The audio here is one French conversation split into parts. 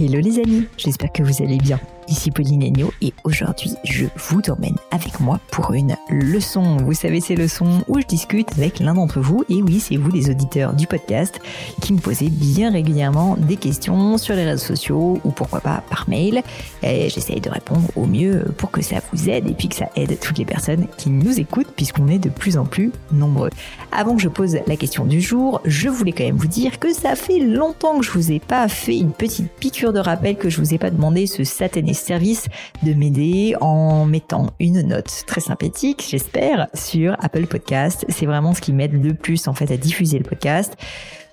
Hello les amis, j'espère que vous allez bien. Ici Pauline Agneau et aujourd'hui je vous emmène avec moi pour une leçon. Vous savez ces leçons où je discute avec l'un d'entre vous et oui c'est vous les auditeurs du podcast qui me posez bien régulièrement des questions sur les réseaux sociaux ou pourquoi pas par mail j'essaye de répondre au mieux pour que ça vous aide et puis que ça aide toutes les personnes qui nous écoutent puisqu'on est de plus en plus nombreux. Avant que je pose la question du jour, je voulais quand même vous dire que ça fait longtemps que je vous ai pas fait une petite piqûre de rappel que je vous ai pas demandé ce satané service de m'aider en mettant une note très sympathique, j'espère, sur Apple Podcast. C'est vraiment ce qui m'aide le plus en fait à diffuser le podcast.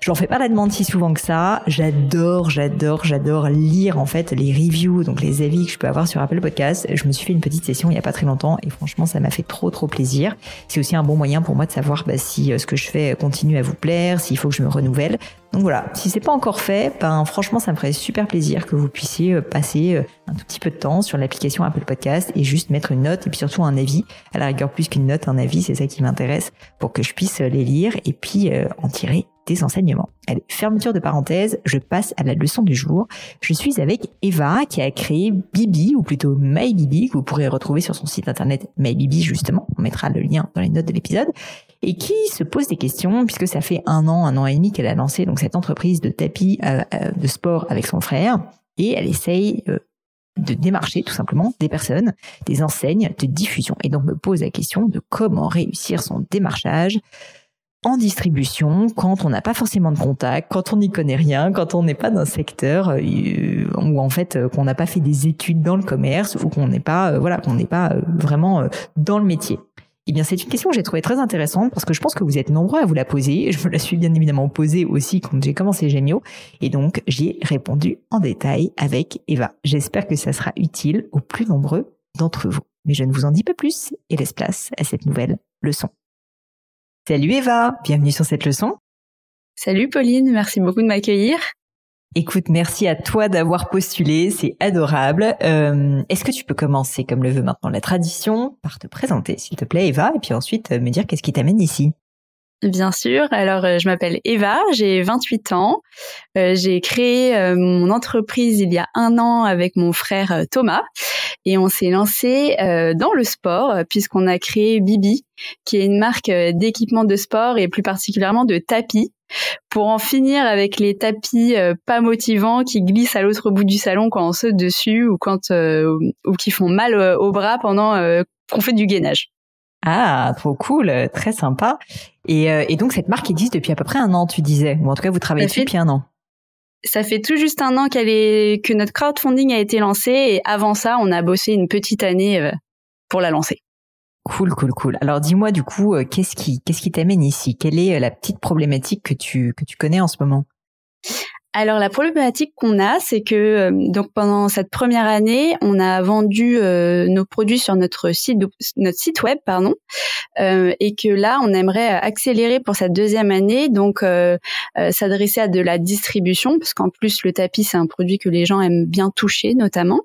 J'en fais pas la demande si souvent que ça. J'adore, j'adore, j'adore lire en fait les reviews, donc les avis que je peux avoir sur Apple Podcast. Je me suis fait une petite session il y a pas très longtemps et franchement ça m'a fait trop trop plaisir. C'est aussi un bon moyen pour moi de savoir bah, si euh, ce que je fais continue à vous plaire, s'il faut que je me renouvelle. Donc voilà, si c'est pas encore fait, ben franchement ça me ferait super plaisir que vous puissiez euh, passer euh, un tout petit peu de temps sur l'application Apple Podcast et juste mettre une note et puis surtout un avis. À la rigueur plus qu'une note, un avis, c'est ça qui m'intéresse pour que je puisse les lire et puis en tirer enseignements. Allez, fermeture de parenthèse, je passe à la leçon du jour. Je suis avec Eva qui a créé Bibi, ou plutôt MyBibi, que vous pourrez retrouver sur son site internet MyBibi justement. On mettra le lien dans les notes de l'épisode. Et qui se pose des questions puisque ça fait un an, un an et demi qu'elle a lancé donc cette entreprise de tapis euh, euh, de sport avec son frère. Et elle essaye euh, de démarcher tout simplement des personnes, des enseignes de diffusion. Et donc me pose la question de comment réussir son démarchage en distribution quand on n'a pas forcément de contact, quand on n'y connaît rien, quand on n'est pas d'un secteur euh, ou en fait euh, qu'on n'a pas fait des études dans le commerce ou qu'on n'est pas euh, voilà qu'on n'est pas vraiment dans le métier. Eh bien, c'est une question que j'ai trouvée très intéressante parce que je pense que vous êtes nombreux à vous la poser. Je me la suis bien évidemment posée aussi quand j'ai commencé Gemio. Et donc, j'ai répondu en détail avec Eva. J'espère que ça sera utile aux plus nombreux d'entre vous. Mais je ne vous en dis pas plus et laisse place à cette nouvelle leçon. Salut Eva, bienvenue sur cette leçon. Salut Pauline, merci beaucoup de m'accueillir. Écoute, merci à toi d'avoir postulé, c'est adorable. Euh, est-ce que tu peux commencer, comme le veut maintenant la tradition, par te présenter, s'il te plaît, Eva, et puis ensuite euh, me dire qu'est-ce qui t'amène ici? Bien sûr. Alors, euh, je m'appelle Eva, j'ai 28 ans. j'ai créé mon entreprise il y a un an avec mon frère Thomas et on s'est lancé dans le sport puisqu'on a créé Bibi, qui est une marque d'équipement de sport et plus particulièrement de tapis pour en finir avec les tapis pas motivants qui glissent à l'autre bout du salon quand on saute dessus ou quand ou qui font mal au bras pendant qu'on fait du gainage. Ah, trop cool, très sympa. Et, euh, et, donc cette marque existe depuis à peu près un an, tu disais, ou en tout cas vous travaillez dessus depuis un an. Ça fait tout juste un an qu'elle est que notre crowdfunding a été lancé et avant ça, on a bossé une petite année euh, pour la lancer. Cool, cool, cool. Alors dis-moi du coup, euh, qu'est-ce qui qu'est-ce qui t'amène ici? Quelle est la petite problématique que tu que tu connais en ce moment? Alors la problématique qu'on a, c'est que euh, donc pendant cette première année, on a vendu euh, nos produits sur notre site notre site web pardon, euh, et que là on aimerait accélérer pour cette deuxième année, donc s'adresser à de la distribution parce qu'en plus le tapis c'est un produit que les gens aiment bien toucher notamment.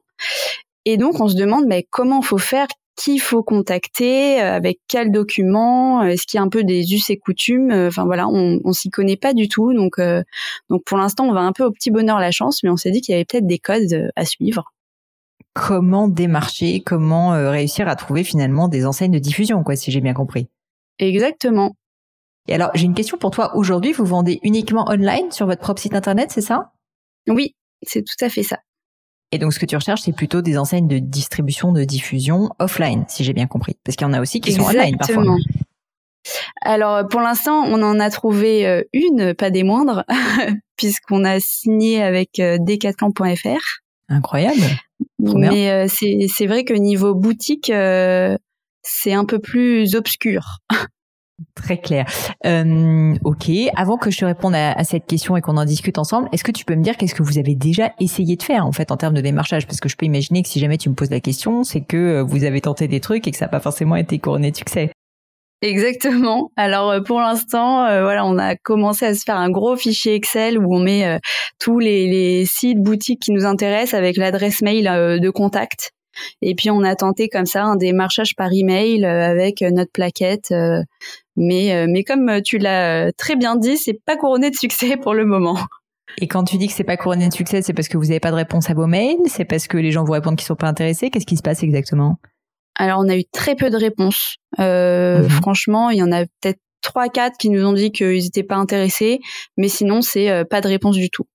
Et donc on se demande mais comment faut faire qui faut contacter, euh, avec quels documents, euh, est-ce qu'il y a un peu des us et coutumes. Euh, enfin voilà, on, on s'y connaît pas du tout, donc donc pour l'instant on va un peu au petit bonheur la chance, mais on s'est dit qu'il y avait peut-être des codes à suivre. Comment démarcher, comment réussir à trouver finalement des enseignes de diffusion, quoi, si j'ai bien compris. Exactement. Et alors, j'ai une question pour toi. Aujourd'hui, vous vendez uniquement online sur votre propre site internet, c'est ça? Oui, c'est tout à fait ça. Et donc, ce que tu recherches, c'est plutôt des enseignes de distribution, de diffusion offline, si j'ai bien compris. Parce qu'il y en a aussi qui sont online parfois. Alors, pour l'instant, on en a trouvé euh, une, pas des moindres, puisqu'on a signé avec euh, decathlon.fr. Incroyable. Mais euh, c'est vrai que niveau boutique, c'est un peu plus obscur. Très clair. Euh, ok. Avant que je te réponde à, cette question et qu'on en discute ensemble, est-ce que tu peux me dire qu'est-ce que vous avez déjà essayé de faire en fait en termes de démarchage? Parce que je peux imaginer que si jamais tu me poses la question, c'est que euh, vous avez tenté des trucs et que ça n'a pas forcément été couronné de succès. Exactement. Alors euh, pour l'instant, voilà, on a commencé à se faire un gros fichier Excel où on met tous les, les, sites boutiques qui nous intéressent avec l'adresse mail de contact. Et puis on a tenté comme ça un démarchage par email avec notre plaquette mais, euh, mais comme tu l'as très bien dit, c'est pas couronné de succès pour le moment. Et quand tu dis que c'est pas couronné de succès, c'est parce que vous n'avez pas de réponse à vos mails, c'est parce que les gens vous répondent qu'ils sont pas intéressés? Qu'est-ce qui se passe exactement? Alors on a eu très peu de réponses. Euh, mhm. Franchement, il y en a peut-être trois, quatre qui nous ont dit qu'ils n'étaient pas intéressés, mais sinon c'est euh, pas de réponse du tout.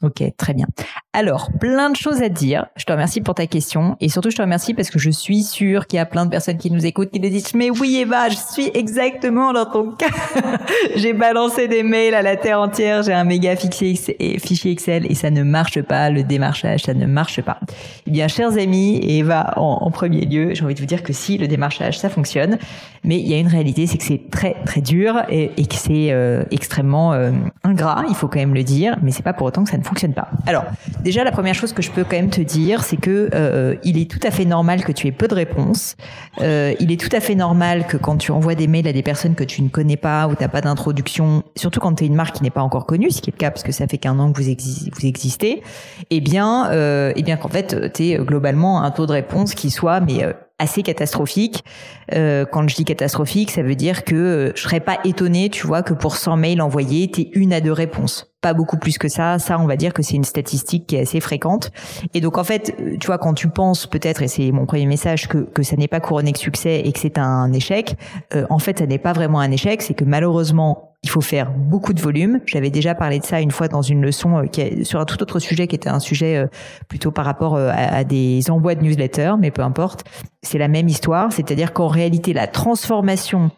Ok, très bien. Alors, plein de choses à dire. Je te remercie pour ta question et surtout je te remercie parce que je suis sûre qu'il y a plein de personnes qui nous écoutent qui nous disent mais oui Eva, je suis exactement dans ton cas. j'ai balancé des mails à la terre entière, j'ai un méga fichier Excel et ça ne marche pas, le démarchage, ça ne marche pas. Eh bien, chers amis, Eva en, premier lieu, j'ai envie de vous dire que si le démarchage ça fonctionne, mais il y a une réalité, c'est que c'est très très dur et, que c'est euh, extrêmement euh, ingrat, il faut quand même le dire, mais c'est pas pour autant que ça ne fonctionne pas. Alors, déjà, la première chose que je peux quand même te dire, c'est que euh, il est tout à fait normal que tu aies peu de réponses. Euh, il est tout à fait normal que quand tu envoies des mails à des personnes que tu ne connais pas ou t'as pas d'introduction, surtout quand tu es une marque qui n'est pas encore connue, ce qui est le cas parce que ça fait qu'un an que vous, vous existez, eh bien, euh, eh bien qu'en fait, tu es globalement un taux de réponse qui soit mais euh, assez catastrophique. Euh, quand je dis catastrophique, ça veut dire que euh, je serais pas étonné, tu vois, que pour 100 mails envoyés, tu une à deux réponses. Pas beaucoup plus que ça. Ça, on va dire que c'est une statistique qui est assez fréquente. Et donc, en fait, euh, tu vois, quand tu penses peut-être, et c'est mon premier message, que, que ça n'est pas couronné de succès et que c'est un échec, euh, en fait, ça n'est pas vraiment un échec. C'est que malheureusement, il faut faire beaucoup de volume. J'avais déjà parlé de ça une fois dans une leçon euh, qui est sur un tout autre sujet qui était un sujet euh, plutôt par rapport euh, à, des envois de newsletters, mais peu importe. C'est la même histoire, c'est-à-dire qu'en réalité, la transformation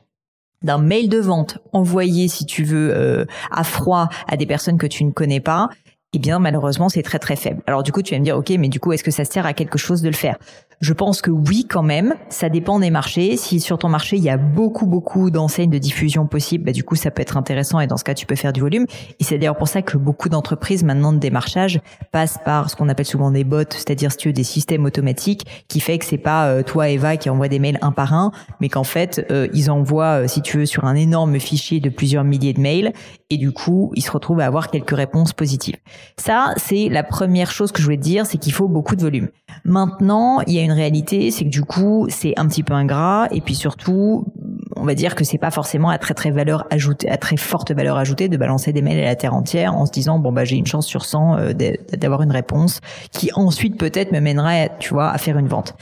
d'un mail de vente envoyé, si tu veux, à froid à des personnes que tu ne connais pas, eh bien malheureusement c'est très très faible. Alors du coup tu vas me dire ok mais du coup est-ce que ça sert à quelque chose de le faire? Je pense que oui, quand même. Ça dépend des marchés. Si sur ton marché, il y a beaucoup, beaucoup d'enseignes de diffusion possibles, bah, du coup, ça peut être intéressant et dans ce cas, tu peux faire du volume. Et c'est d'ailleurs pour ça que beaucoup d'entreprises, maintenant, de démarchage, passent par ce qu'on appelle souvent des bots, c'est-à-dire, si tu veux, des systèmes automatiques qui fait que c'est pas euh, toi, Eva, qui envoie des mails un par un, mais qu'en fait, euh, ils envoient, euh, si tu veux, sur un énorme fichier de plusieurs milliers de mails et du coup, ils se retrouvent à avoir quelques réponses positives. Ça, c'est la première chose que je voulais te dire, c'est qu'il faut beaucoup de volume. Maintenant, il y a une réalité, c'est que du coup, c'est un petit peu ingrat et puis surtout, on va dire que c'est pas forcément à très très valeur ajoutée, à très forte valeur ajoutée de balancer des mails à la terre entière en se disant bon bah j'ai une chance sur 100 euh, d'avoir une réponse qui ensuite peut-être me mènerait, tu vois, à faire une vente.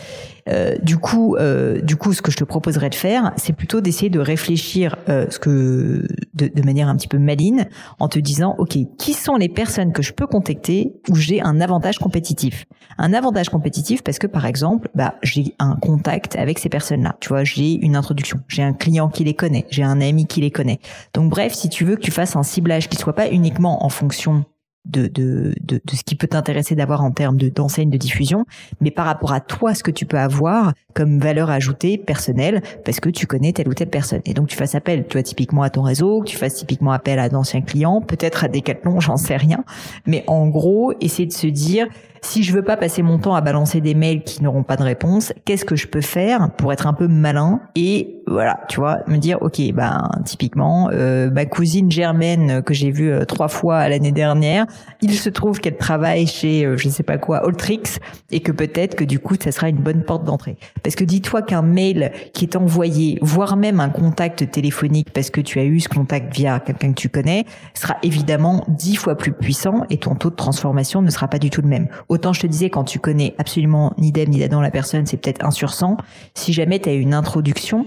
Euh, du coup, euh, du coup, ce que je te proposerais de faire, c'est plutôt d'essayer de réfléchir euh, ce que de, de, manière un petit peu maline, en te disant, ok, qui sont les personnes que je peux contacter où j'ai un avantage compétitif? Un avantage compétitif parce que par exemple, bah, j'ai un contact avec ces personnes-là. Tu vois, j'ai une introduction, j'ai un client qui les connaît, j'ai un ami qui les connaît. Donc bref, si tu veux que tu fasses un ciblage qui soit pas uniquement en fonction de, de, de, de ce qui peut t'intéresser d'avoir en termes de d'enseigne de diffusion, mais par rapport à toi, ce que tu peux avoir comme valeur ajoutée personnelle, parce que tu connais telle ou telle personne. Et donc tu fasses appel, tu vois, typiquement à ton réseau, tu fasses typiquement appel à d'anciens clients, peut-être à des Decathlon, j'en sais rien. Mais en gros, essayer de se dire, si je veux pas passer mon temps à balancer des mails qui n'auront pas de réponse, qu'est-ce que je peux faire pour être un peu malin et voilà, tu vois, me dire ok, ben typiquement euh, ma cousine Germaine que j'ai vue euh, trois fois l'année dernière, il se trouve qu'elle travaille chez euh, je sais pas quoi Ultrix et que peut-être que du coup ça sera une bonne porte d'entrée. Parce que dis-toi qu'un mail qui est envoyé, voire même un contact téléphonique parce que tu as eu ce contact via quelqu'un que tu connais, sera évidemment dix fois plus puissant et ton taux de transformation ne sera pas du tout le même autant je te disais quand tu connais absolument ni d'elle ni d'Adam la personne, c'est peut-être 1 sur 100. Si jamais tu as une introduction,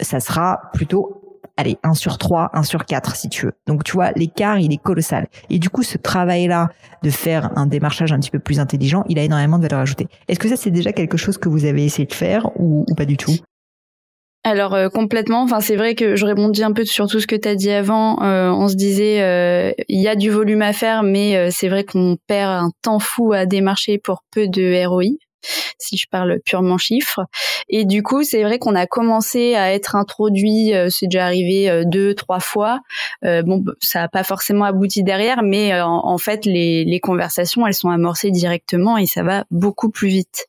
ça sera plutôt allez, 1 sur 3, 1 sur 4 si tu veux. Donc tu vois, l'écart, il est colossal. Et du coup, ce travail-là de faire un démarchage un petit peu plus intelligent, il a énormément de valeur ajoutée. Est-ce que ça, c'est déjà quelque chose que vous avez essayé de faire ou, pas du tout? Alors euh, complètement. Enfin, c'est vrai que je répondis un peu sur tout ce que tu as dit avant. Euh, on se disait, euh, il y a du volume à faire, mais c'est vrai qu'on perd un temps fou à démarcher pour peu de ROI si je parle purement chiffres. Et du coup, c'est vrai qu'on a commencé à être introduit, euh, c'est déjà arrivé euh, deux, trois fois. Euh, bon, ça n'a pas forcément abouti derrière, mais en, fait, les, les, conversations, elles sont amorcées directement et ça va beaucoup plus vite.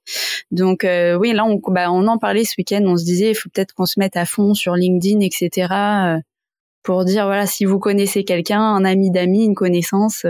Donc oui, là, on, bah, on en parlait ce week-end, on se disait, il faut peut-être qu'on se mette à fond sur LinkedIn, etc. pour dire, voilà, si vous connaissez quelqu'un, un ami d'amis, une connaissance,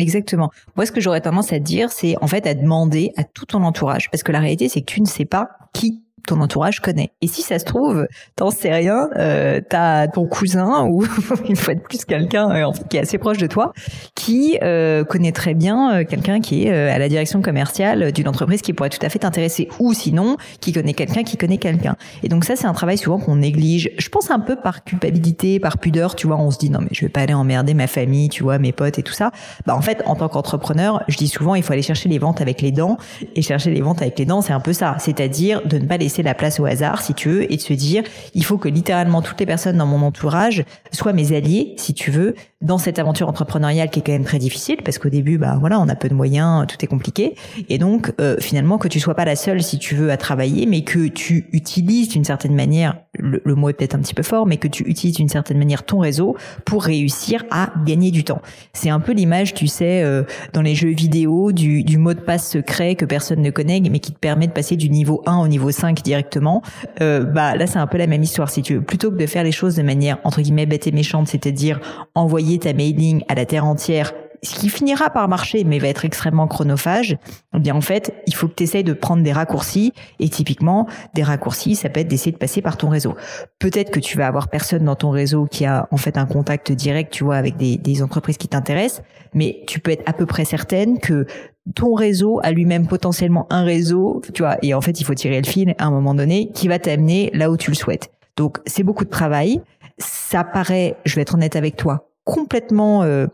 Exactement. Moi, ce que j'aurais tendance à dire, c'est en fait à demander à tout ton entourage, parce que la réalité, c'est que tu ne sais pas qui ton entourage connaît. Et si ça se trouve, t'en sais rien, euh, t'as ton cousin ou une fois de plus quelqu'un euh, qui est assez proche de toi, qui euh, connaît très bien quelqu'un qui est à la direction commerciale d'une entreprise qui pourrait tout à fait t'intéresser, ou sinon qui connaît quelqu'un qui connaît quelqu'un. Et donc ça, c'est un travail souvent qu'on néglige. Je pense un peu par culpabilité, par pudeur, tu vois, on se dit non mais je vais pas aller emmerder ma famille, tu vois, mes potes et tout ça. Bah en fait, en tant qu'entrepreneur, je dis souvent il faut aller chercher les ventes avec les dents et chercher les ventes avec les dents, c'est un peu ça, c'est-à-dire de ne pas la place au hasard, si tu veux, et de se dire, il faut que littéralement toutes les personnes dans mon entourage soient mes alliés, si tu veux, dans cette aventure entrepreneuriale qui est quand même très difficile, parce qu'au début, bah voilà, on a peu de moyens, tout est compliqué, et donc euh, finalement que tu sois pas la seule, si tu veux, à travailler, mais que tu utilises d'une certaine manière, le, le mot est peut-être un petit peu fort, mais que tu utilises d'une certaine manière ton réseau pour réussir à gagner du temps. C'est un peu l'image, tu sais, euh, dans les jeux vidéo du, du mot de passe secret que personne ne connaît, mais qui te permet de passer du niveau 1 au niveau 5 directement. Euh, bah là, c'est un peu la même histoire, si tu veux. Plutôt que de faire les choses de manière entre guillemets bête et méchante, c'est-à-dire envoyer ta mailing à la terre entière ce qui finira par marcher, mais va être extrêmement chronophage, eh bien en fait, il faut que tu essayes de prendre des raccourcis. Et typiquement, des raccourcis, ça peut être d'essayer de passer par ton réseau. Peut-être que tu vas avoir personne dans ton réseau qui a en fait un contact direct, tu vois, avec des, des entreprises qui t'intéressent, mais tu peux être à peu près certaine que ton réseau a lui-même potentiellement un réseau, tu vois, et en fait, il faut tirer le fil à un moment donné qui va t'amener là où tu le souhaites. Donc, c'est beaucoup de travail. Ça paraît, je vais être honnête avec toi, complètement euh,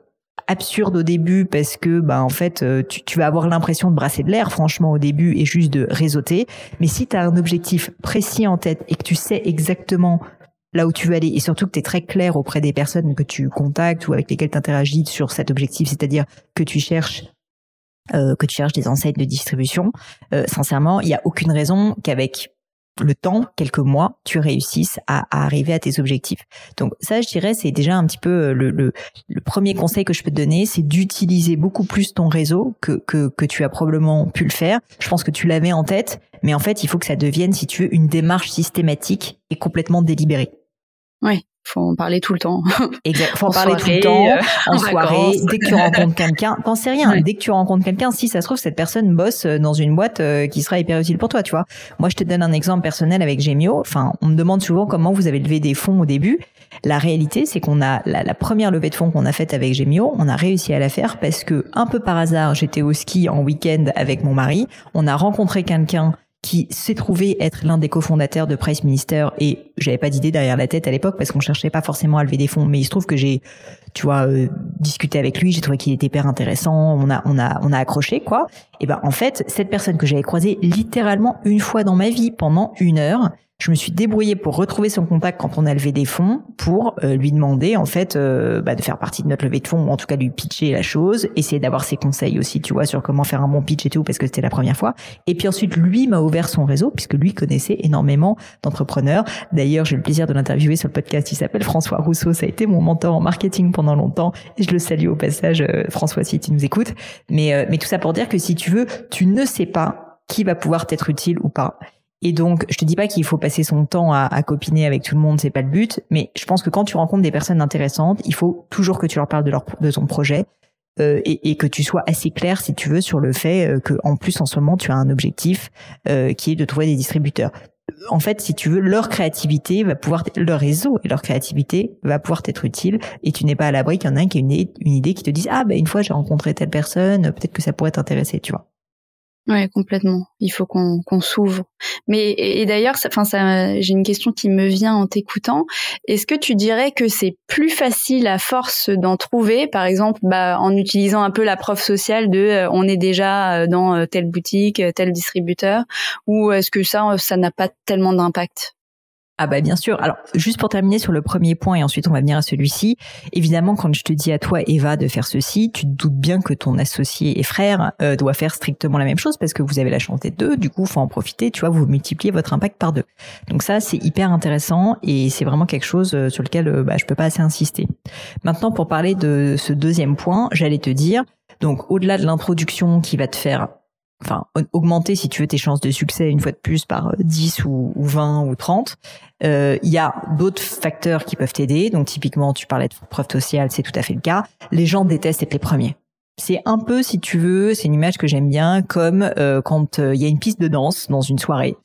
absurde au début parce que bah en fait euh, tu, vas avoir l'impression de brasser de l'air franchement au début et juste de réseauter. Mais si tu as un objectif précis en tête et que tu sais exactement là où tu veux aller et surtout que tu es très clair auprès des personnes que tu contactes ou avec lesquelles tu interagis sur cet objectif c'est-à-dire que tu cherches euh, que tu cherches des enseignes de distribution euh, sincèrement il y a aucune raison qu'avec le temps, quelques mois, tu réussisses à, arriver à tes objectifs. Donc ça, je dirais, c'est déjà un petit peu euh, le, le, premier conseil que je peux te donner, c'est d'utiliser beaucoup plus ton réseau que, que, que tu as probablement pu le faire. Je pense que tu l'avais en tête, mais en fait, il faut que ça devienne, si tu veux, une démarche systématique et complètement délibérée. Oui, faut en parler tout le temps. Exact. Faut en, parler tout le temps, euh, en, soirée, dès que tu rencontres quelqu'un. T'en sais rien. Dès que tu rencontres quelqu'un, si ça se trouve, cette personne bosse euh, dans une boîte euh, qui sera hyper utile pour toi, tu vois. Moi, je te donne un exemple personnel avec Gemio. Enfin, on me demande souvent comment vous avez levé des fonds au début. La réalité, c'est qu'on a la, la, première levée de fonds qu'on a faite avec Gemio, on a réussi à la faire parce que un peu par hasard, j'étais au ski en week-end avec mon mari. On a rencontré quelqu'un qui s'est trouvé être l'un des cofondateurs de Price Minister et j'avais pas d'idée derrière la tête à l'époque parce qu'on cherchait pas forcément à lever des fonds. Mais il se trouve que j'ai tu vois euh, discuté avec lui j'ai trouvé qu'il était hyper intéressant on a on a on a accroché quoi. Et ben en fait cette personne que j'avais croisée littéralement une fois dans ma vie pendant une heure je me suis débrouillée pour retrouver son contact quand on a levé des fonds pour euh, lui demander en fait euh, bah, de faire partie de notre levée de fonds ou en tout cas lui pitcher la chose, essayer d'avoir ses conseils aussi, tu vois, sur comment faire un bon pitch et tout parce que c'était la première fois. Et puis ensuite lui m'a ouvert son réseau puisque lui connaissait énormément d'entrepreneurs. D'ailleurs, j'ai eu le plaisir de l'interviewer sur le podcast. Il s'appelle François Rousseau. Ça a été mon mentor en marketing pendant longtemps et je le salue au passage, euh, François, si tu nous écoutes. Mais mais tout ça pour dire que si tu veux, tu ne sais pas qui va pouvoir t'être utile ou pas. Et donc, je te dis pas qu'il faut passer son temps à, à, copiner avec tout le monde, c'est pas le but. Mais je pense que quand tu rencontres des personnes intéressantes, il faut toujours que tu leur parles de, leur, de ton projet euh, et, et, que tu sois assez clair, si tu veux, sur le fait euh, que en plus en ce moment tu as un objectif euh, qui est de trouver des distributeurs. en fait, si tu veux, leur créativité va pouvoir, leur réseau et leur créativité va pouvoir t'être utile. Et tu n'es pas à l'abri qu'il y en a un qui a une, une idée qui te dise ah ben une fois j'ai rencontré telle personne, peut-être que ça pourrait t'intéresser, tu vois. Ouais, complètement. Il faut qu'on qu'on s'ouvre. Mais et, d'ailleurs, enfin, ça, j'ai une question qui me vient en t'écoutant. Est-ce que tu dirais que c'est plus facile à force d'en trouver, par exemple, bah, en utilisant un peu la preuve sociale de euh, on est déjà euh, dans euh, telle boutique, tel distributeur, ou est-ce que ça, ça n'a pas tellement d'impact? Ah bah bien sûr. Alors juste pour terminer sur le premier point et ensuite on va venir à celui-ci. Évidemment, quand je te dis à toi Eva de faire ceci, tu te doutes bien que ton associé et frère euh, doit faire strictement la même chose parce que vous avez la chance d'être deux. Du coup, faut en profiter. Tu vois, vous multipliez votre impact par deux. Donc ça, c'est hyper intéressant et c'est vraiment quelque chose euh, sur lequel euh, bah, je peux pas assez insister. Maintenant, pour parler de ce deuxième point, j'allais te dire. Donc au-delà de l'introduction qui va te faire enfin augmenter si tu veux tes chances de succès une fois de plus par 10 euh, ou, 20 ou 30. Euh, il y a d'autres facteurs qui peuvent t'aider. Donc typiquement, tu parlais de preuve sociale, c'est tout à fait le cas. Les gens détestent être les premiers. C'est un peu, si tu veux, c'est une image que j'aime bien, comme euh, quand il y a une piste de danse dans une soirée.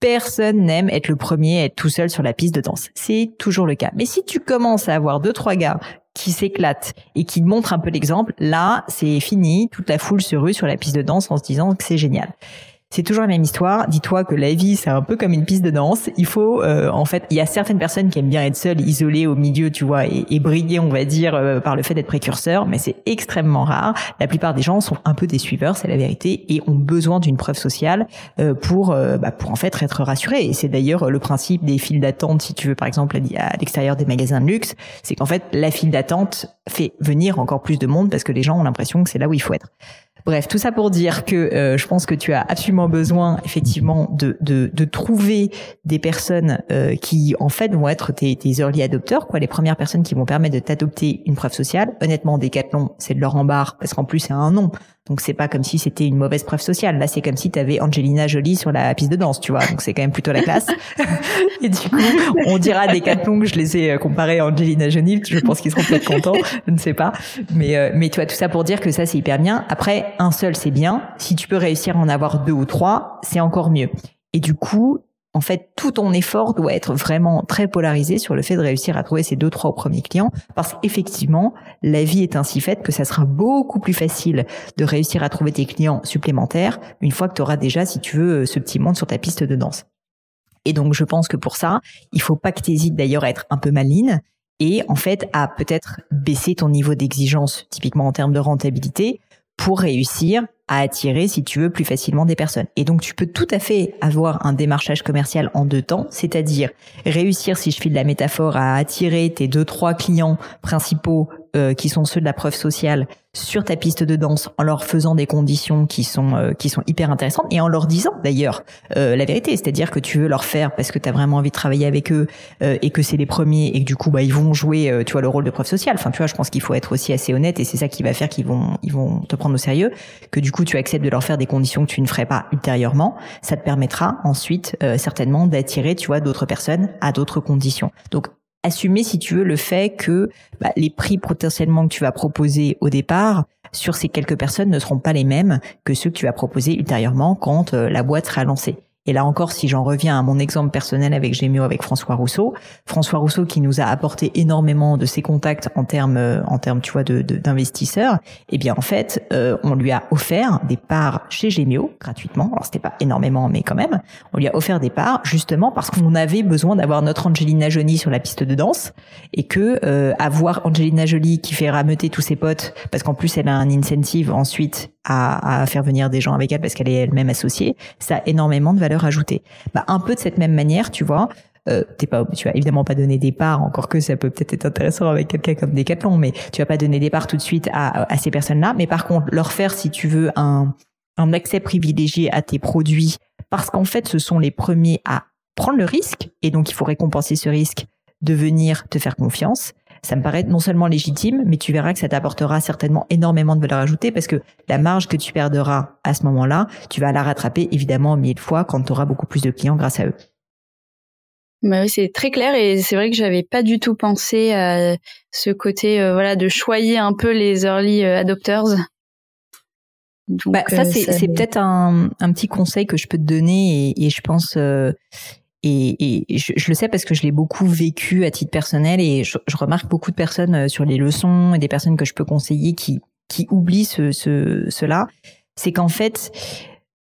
Personne n'aime être le premier, être tout seul sur la piste de danse. C'est toujours le cas. Mais si tu commences à avoir deux trois gars qui s'éclate et qui montre un peu l'exemple, là, c'est fini. Toute la foule se rue sur la piste de danse en se disant que c'est génial c'est toujours la même histoire. Dis-toi que la vie, c'est un peu comme une piste de danse. Il faut, euh, en fait, il y a certaines personnes qui aiment bien être seules, isolées au milieu, tu vois, et, et briller, on va dire, euh, par le fait d'être précurseur, mais c'est extrêmement rare. La plupart des gens sont un peu des suiveurs, c'est la vérité, et ont besoin d'une preuve sociale euh, pour, bah, pour en fait être rassurés. Et c'est d'ailleurs le principe des files d'attente, si tu veux, par exemple, à l'extérieur des magasins de luxe, c'est qu'en fait, la file d'attente fait venir encore plus de monde parce que les gens ont l'impression que c'est là où il faut être. Bref, tout ça pour dire que euh, je pense que tu as absolument besoin effectivement de, de, de trouver des personnes euh, qui en fait vont être tes, tes early adopters, quoi, les premières personnes qui vont permettre de t'adopter une preuve sociale. Honnêtement, Decathlon, c'est de leur embarre parce qu'en plus c'est un nom. Donc c'est pas comme si c'était une mauvaise preuve sociale. Là, c'est comme si tu avais Angelina Jolie sur la piste de danse, tu vois. Donc c'est quand même plutôt la classe. et du coup, on dira des longues, je les ai euh, comparés à Angelina Jolie. Je pense qu'ils seront peut-être contents. Je ne sais pas. Mais euh, mais tu vois tout ça pour dire que ça c'est hyper bien. Après, un seul c'est bien. Si tu peux réussir à en avoir deux ou trois, c'est encore mieux. Et du coup, en fait, tout ton effort doit être vraiment très polarisé sur le fait de réussir à trouver ces deux, trois premiers clients, parce qu'effectivement, la vie est ainsi faite que ça sera beaucoup plus facile de réussir à trouver tes clients supplémentaires une fois que tu auras déjà, si tu veux, ce petit monde sur ta piste de danse. Et donc, je pense que pour ça, il faut pas que tu d'ailleurs à être un peu maline et en fait à peut-être baisser ton niveau d'exigence, typiquement en termes de rentabilité, pour réussir à attirer, si tu veux, plus facilement des personnes. Et donc, tu peux tout à fait avoir un démarchage commercial en deux temps, c'est-à-dire réussir, si je file la métaphore, à attirer tes deux, trois clients principaux euh, qui sont ceux de la preuve sociale sur ta piste de danse en leur faisant des conditions qui sont euh, qui sont hyper intéressantes et en leur disant d'ailleurs euh, la vérité, c'est-à-dire que tu veux leur faire parce que tu as vraiment envie de travailler avec eux et que c'est les premiers et que du coup bah ils vont jouer tu vois le rôle de preuve sociale. Enfin tu vois, je pense qu'il faut être aussi assez honnête et c'est ça qui va faire qu'ils vont ils vont te prendre au sérieux que du coup tu acceptes de leur faire des conditions que tu ne ferais pas ultérieurement, ça te permettra ensuite certainement d'attirer tu vois d'autres personnes à d'autres conditions. Donc assumer, si tu veux, le fait que bah, les prix potentiellement que tu vas proposer au départ sur ces quelques personnes ne seront pas les mêmes que ceux que tu vas proposer ultérieurement quand euh, la boîte sera lancée. Et là encore, si j'en reviens à mon exemple personnel avec Gémio, avec François Rousseau, François Rousseau qui nous a apporté énormément de ses contacts en termes, euh, en termes, tu vois, de, d'investisseurs, eh bien en fait, euh, on lui a offert des parts chez Gémio gratuitement. Alors c'était pas énormément, mais quand même, on lui a offert des parts justement parce qu'on avait besoin d'avoir notre Angelina Jolie sur la piste de danse et que euh, avoir Angelina Jolie qui fait rameuter tous ses potes parce qu'en plus elle a un incentive ensuite à, faire venir des gens avec elle parce qu'elle est elle-même associée, ça a énormément de valeur ajoutée. Bah, un peu de cette même manière, tu vois, euh, t'es pas, tu vas évidemment pas donner des parts, encore que ça peut peut-être être intéressant avec quelqu'un comme Decathlon, mais tu vas pas donner des parts tout de suite à, à ces personnes-là. Mais par contre, leur faire, si tu veux, un, un accès privilégié à tes produits, parce qu'en fait, ce sont les premiers à prendre le risque, et donc il faut récompenser ce risque de venir te faire confiance ça me paraît non seulement légitime, mais tu verras que ça t'apportera certainement énormément de valeur ajoutée parce que la marge que tu perdras à ce moment-là, tu vas la rattraper évidemment mille fois quand tu auras beaucoup plus de clients grâce à eux. Bah oui, c'est très clair et c'est vrai que j'avais pas du tout pensé à ce côté euh, voilà de choyer un peu les early euh, adopters bah, ça, c'est peut-être un, un, petit conseil que je peux te donner et, et je pense et, et je, le sais parce que je l'ai beaucoup vécu à titre personnel et je, je, remarque beaucoup de personnes euh, sur les leçons et des personnes que je peux conseiller qui, qui oublient ce, ce, cela. C'est qu'en fait,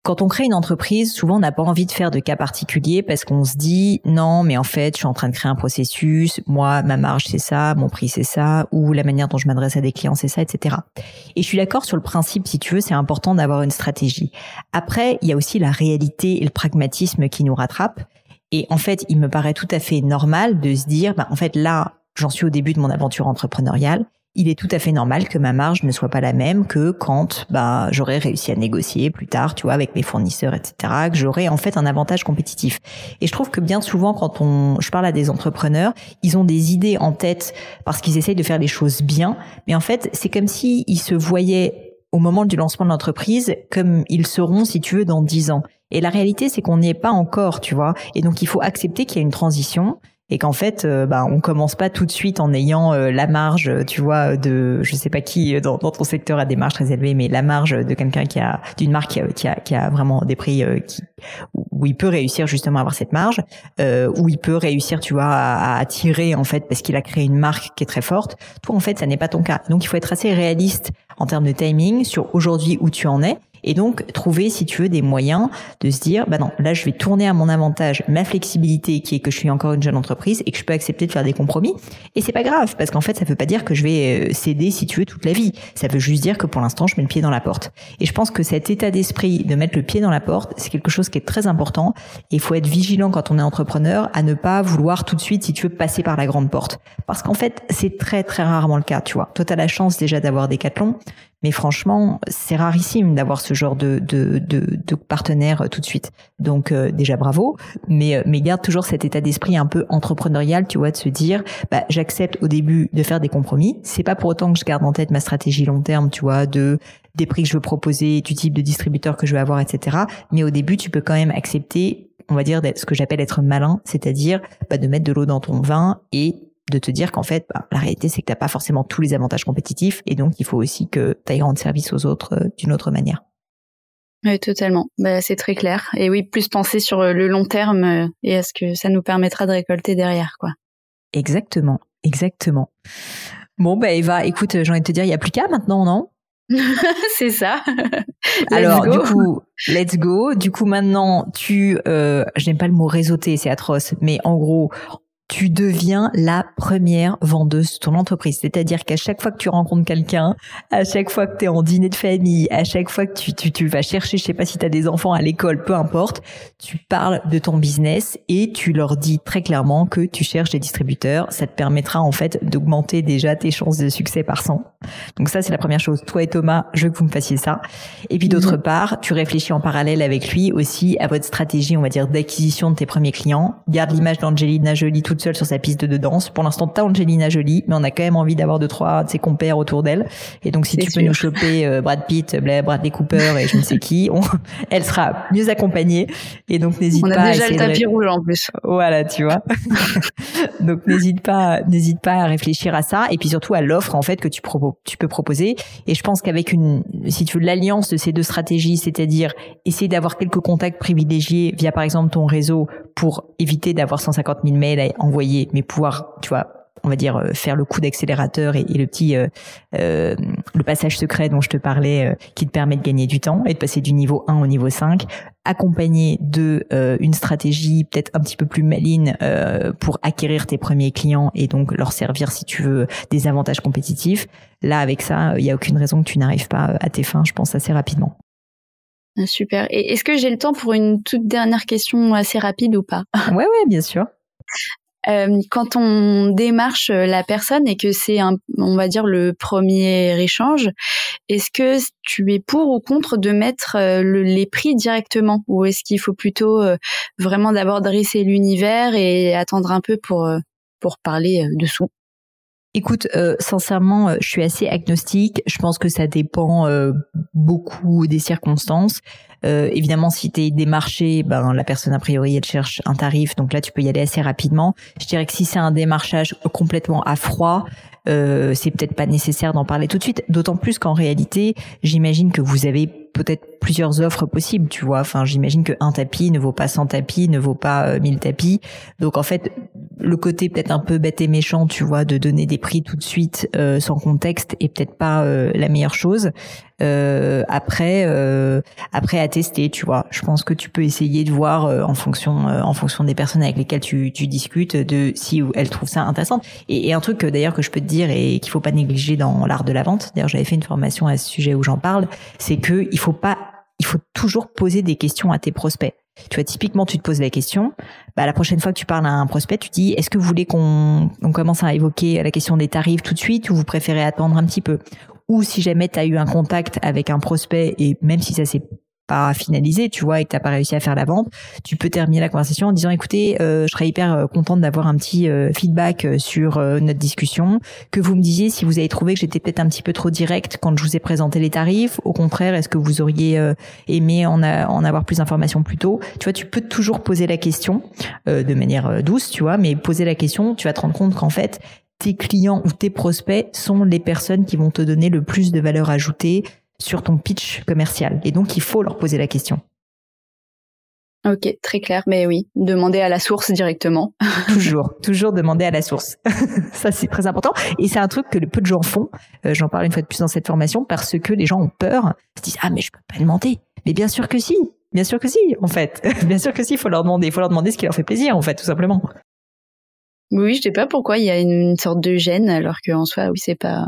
quand on crée une entreprise, souvent on n'a pas envie de faire de cas particuliers parce qu'on se dit non, mais en fait, je suis en train de créer un processus, moi, ma marge c'est ça, mon prix c'est ça, ou la manière dont je m'adresse à des clients c'est ça, etc. Et je suis d'accord sur le principe, si tu veux, c'est important d'avoir une stratégie. Après, il y a aussi la réalité et le pragmatisme qui nous rattrapent. Et en fait, il me paraît tout à fait normal de se dire, bah, en fait, là, j'en suis au début de mon aventure entrepreneuriale. Il est tout à fait normal que ma marge ne soit pas la même que quand bah, j'aurais réussi à négocier plus tard, tu vois, avec mes fournisseurs, etc., que j'aurais en fait un avantage compétitif. Et je trouve que bien souvent, quand on, je parle à des entrepreneurs, ils ont des idées en tête parce qu'ils essayent de faire les choses bien, mais en fait, c'est comme si ils se voyaient au moment du lancement de l'entreprise comme ils seront, si tu veux, dans dix ans. Et la réalité, c'est qu'on n'y est pas encore, tu vois. Et donc, il faut accepter qu'il y a une transition et qu'en fait, euh, bah, on commence pas tout de suite en ayant euh, la marge, tu vois, de, je sais pas qui euh, dans, dans, ton secteur a des marges très élevées, mais la marge de quelqu'un qui a d'une marque qui a, qui a, vraiment des prix qui, où il peut réussir justement à avoir cette marge, où il peut réussir, tu vois, à, à attirer en fait parce qu'il a créé une marque qui est très forte. Toi, en fait, ça n'est pas ton cas. Donc, il faut être assez réaliste en termes de timing sur aujourd'hui où tu en es et donc, trouver, si tu veux, des moyens de se dire, bah non, là, je vais tourner à mon avantage ma flexibilité qui est que je suis encore une jeune entreprise et que je peux accepter de faire des compromis. Et c'est pas grave, parce qu'en fait, ça veut pas dire que je vais euh, céder, si tu veux, toute la vie. Ça veut juste dire que pour l'instant, je mets le pied dans la porte. Et je pense que cet état d'esprit de mettre le pied dans la porte, c'est quelque chose qui est très important. Et il faut être vigilant quand on est entrepreneur à ne pas vouloir tout de suite, si tu veux, passer par la grande porte. Parce qu'en fait, c'est très, très rarement le cas, tu vois. Toi, t'as la chance déjà d'avoir des cathlons. Mais franchement, c'est rarissime d'avoir ce genre de, de, de, partenaire euh, tout de suite. Donc euh, déjà bravo, mais, euh, mais garde toujours cet état d'esprit un peu entrepreneurial, tu vois, de se dire, bah, j'accepte au début de faire des compromis. C'est pas pour autant que je garde en tête ma stratégie long terme, tu vois, de des prix que je veux proposer, du type de distributeur que je veux avoir, etc. Mais au début, tu peux quand même accepter, on va dire, ce que j'appelle être malin, c'est-à-dire bah, de mettre de l'eau dans ton vin et de te dire qu'en fait, bah, la réalité, c'est que tu n'as pas forcément tous les avantages compétitifs et donc il faut aussi que tu ailles rendre service aux autres euh, d'une autre manière. Oui, totalement. Bah, c'est très clair. Et oui, plus penser sur euh, le long terme euh, et à ce que ça nous permettra de récolter derrière, quoi. Exactement, exactement. Bon, bah Eva, écoute, j'ai envie de te dire, il n'y a plus qu'à maintenant, non? C'est ça. Alors du coup, let's go. Du coup maintenant, tu, euh, j'aime pas le mot réseauter, c'est atroce, mais en gros, tu deviens la première vendeuse de ton entreprise. C'est-à-dire qu'à chaque fois que tu rencontres quelqu'un, à chaque fois que tu es en dîner de famille, à chaque fois que tu, tu, tu vas chercher, je sais pas si tu as des enfants à l'école, peu importe, tu parles de ton business et tu leur dis très clairement que tu cherches des distributeurs. Ça te permettra en fait d'augmenter déjà tes chances de succès par 100. Donc ça, c'est la première chose. Toi et Thomas, je veux que vous me fassiez ça. Et puis d'autre mhm. part, tu réfléchis en parallèle avec lui aussi à votre stratégie, on va dire, d'acquisition de tes premiers clients. Garde l'image d'Angelina Jolie tout seule sur sa piste de danse. Pour l'instant, t'as Angelina Jolie, mais on a quand même envie d'avoir deux trois de ses compères autour d'elle. Et donc, si tu peux nous choper euh, Brad Pitt, Bradley Cooper et je ne sais qui, elle sera mieux accompagnée. Et donc, n'hésite pas. On a déjà le tapis rouge en plus. Voilà, tu vois. donc, n'hésite pas, n'hésite pas à réfléchir à ça et puis surtout à l'offre en fait que tu, tu peux proposer. Et je pense qu'avec une, si tu veux l'alliance de ces deux stratégies, c'est-à-dire essayer d'avoir quelques contacts privilégiés via par exemple ton réseau pour éviter d'avoir 150 000 mails envoyer, mais pouvoir, tu vois, on va dire euh, faire le coup d'accélérateur et, le petit euh, euh, le passage secret dont je te parlais qui te permet de gagner du temps et de passer du niveau 1 au niveau 5 accompagné de une stratégie peut-être un petit peu plus maline pour acquérir tes premiers clients et donc leur servir si tu veux des avantages compétitifs là avec ça il y a aucune raison que tu n'arrives pas à tes fins je pense assez rapidement ah, Super. Et est-ce que j'ai le temps pour une toute dernière question assez rapide ou pas? Ouais, ouais, bien sûr. Euh, quand on démarche la personne et que c'est un, on va dire le premier échange, est-ce que tu es pour ou contre de mettre euh, les prix directement? Ou est-ce qu'il faut plutôt euh, vraiment d'abord dresser l'univers et attendre un peu pour pour parler dessous? Écoute, euh, sincèrement, je suis assez agnostique. Je pense que ça dépend beaucoup des circonstances. Euh, évidemment, si tu es démarché, ben la personne a priori elle cherche un tarif, donc là tu peux y aller assez rapidement. Je dirais que si c'est un démarchage complètement à froid, euh, c'est peut-être pas nécessaire d'en parler tout de suite. D'autant plus qu'en réalité, j'imagine que vous avez peut-être plusieurs offres possibles, tu vois. Enfin, j'imagine que un tapis ne vaut pas 100 tapis, ne vaut pas 1000 tapis. Donc en fait, le côté peut-être un peu bête et méchant, tu vois, de donner des prix tout de suite euh, sans contexte est peut-être pas euh, la meilleure chose. Euh, après, après à tester, tu vois. Je pense que tu peux essayer de voir en fonction, en fonction des personnes avec lesquelles tu, tu discutes, de si elles trouvent ça intéressant. Et, et un truc d'ailleurs que je peux te dire et qu'il faut pas négliger dans l'art de la vente. D'ailleurs, j'avais fait une formation à ce sujet où j'en parle, c'est que il faut pas, il faut toujours poser des questions à tes prospects. Tu vois, typiquement, tu te poses la question. Bah, la prochaine fois que tu parles à un prospect, tu dis est-ce que vous voulez qu'on on commence à évoquer la question des tarifs tout de suite ou vous préférez attendre un petit peu? Ou si jamais tu as eu un contact avec un prospect et même si ça s'est pas finalisé, tu vois, et que t'as pas réussi à faire la vente, tu peux terminer la conversation en disant écoutez, euh, je serais hyper euh, contente d'avoir un petit euh, feedback sur notre discussion, que vous me disiez si vous avez trouvé que j'étais peut-être un petit peu trop direct quand je vous ai présenté les tarifs. Au contraire, est-ce que vous auriez aimé en, en avoir plus d'informations plus tôt? Tu vois, tu peux toujours poser la question de manière douce, tu vois, mais poser la question, tu vas te rendre compte qu'en fait tes clients ou tes prospects sont les personnes qui vont te donner le plus de valeur ajoutée sur ton pitch commercial. Et donc, il faut leur poser la question. Ok, très clair. Mais oui, demander à la source directement. toujours, toujours demander à la source. Ça, c'est très important. Et c'est un truc que peu de gens font. Euh, j'en parle une fois de plus dans cette formation parce que les gens ont peur. Ils se disent, ah, mais je peux pas demander. Mais bien sûr que si. Bien sûr que si, en fait. bien sûr que si, il faut leur demander. Il faut leur demander ce qui leur fait plaisir, en fait, tout simplement. Oui, je sais pas pourquoi il y a une, sorte de gêne, alors qu'en soi, oui, c'est pas,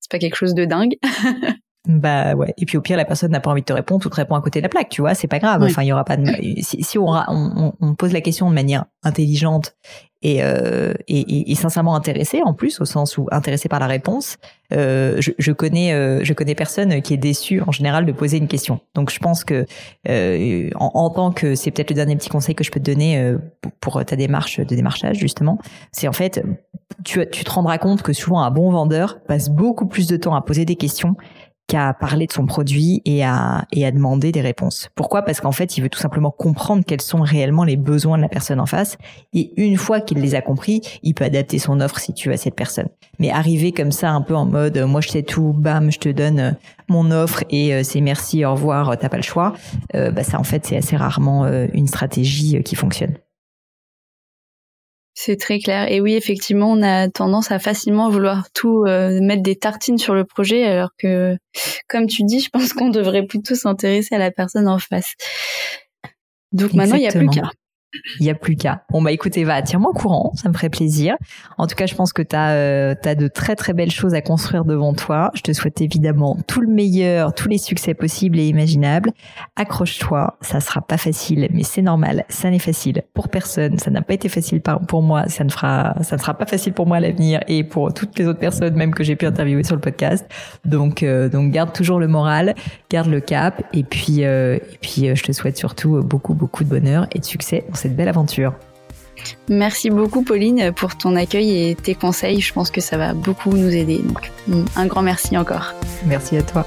c'est pas quelque chose de dingue. Bah ouais. Et puis au pire, la personne n'a pas envie de te répondre, tout te répond à côté de la plaque, tu vois, c'est pas grave. Enfin, il y aura pas de. Si, si on, on, on, pose la question de manière intelligente et, euh, et, et, sincèrement intéressé en plus, au sens où intéressé par la réponse, euh, je, je, connais euh, je connais personne qui est déçu en général de poser une question. Donc je pense que euh, en, en, tant que c'est peut-être le dernier petit conseil que je peux te donner euh, pour ta démarche de démarchage justement, c'est en fait tu, tu te rendras compte que souvent un bon vendeur passe beaucoup plus de temps à poser des questions qu'à parler de son produit et à, et à demander des réponses. Pourquoi? Parce qu'en fait, il veut tout simplement comprendre quels sont réellement les besoins de la personne en face. Et une fois qu'il les a compris, il peut adapter son offre si tu veux à cette personne. Mais arriver comme ça, un peu en mode, euh, moi je sais tout, bam, je te donne euh, mon offre et euh, c'est merci, au revoir, t'as pas le choix. bah ça, en fait, c'est assez rarement une stratégie qui fonctionne. C'est très clair. Et oui, effectivement, on a tendance à facilement vouloir tout euh, mettre des tartines sur le projet, alors que, comme tu dis, je pense qu'on devrait plutôt s'intéresser à la personne en face. Donc maintenant, il n'y a plus qu'à. Il n'y a plus qu'à. Bon bah écoutez, va tiens-moi au courant, ça me ferait plaisir. En tout cas, je pense que tu as, euh, de très très belles choses à construire devant toi. Je te souhaite évidemment tout le meilleur, tous les succès possibles et imaginables. Accroche-toi, ça sera pas facile, mais c'est normal, ça n'est facile pour personne. Ça n'a pas été facile pour moi, ça ne fera ça ne sera pas facile pour moi à l'avenir et pour toutes les autres personnes même que j'ai pu interviewer sur le podcast. Donc euh, donc garde toujours le moral, garde le cap et puis euh, et puis euh, je te souhaite surtout beaucoup beaucoup de bonheur et de succès cette belle aventure. Merci beaucoup Pauline pour ton accueil et tes conseils. Je pense que ça va beaucoup nous aider. Donc un grand merci encore. Merci à toi.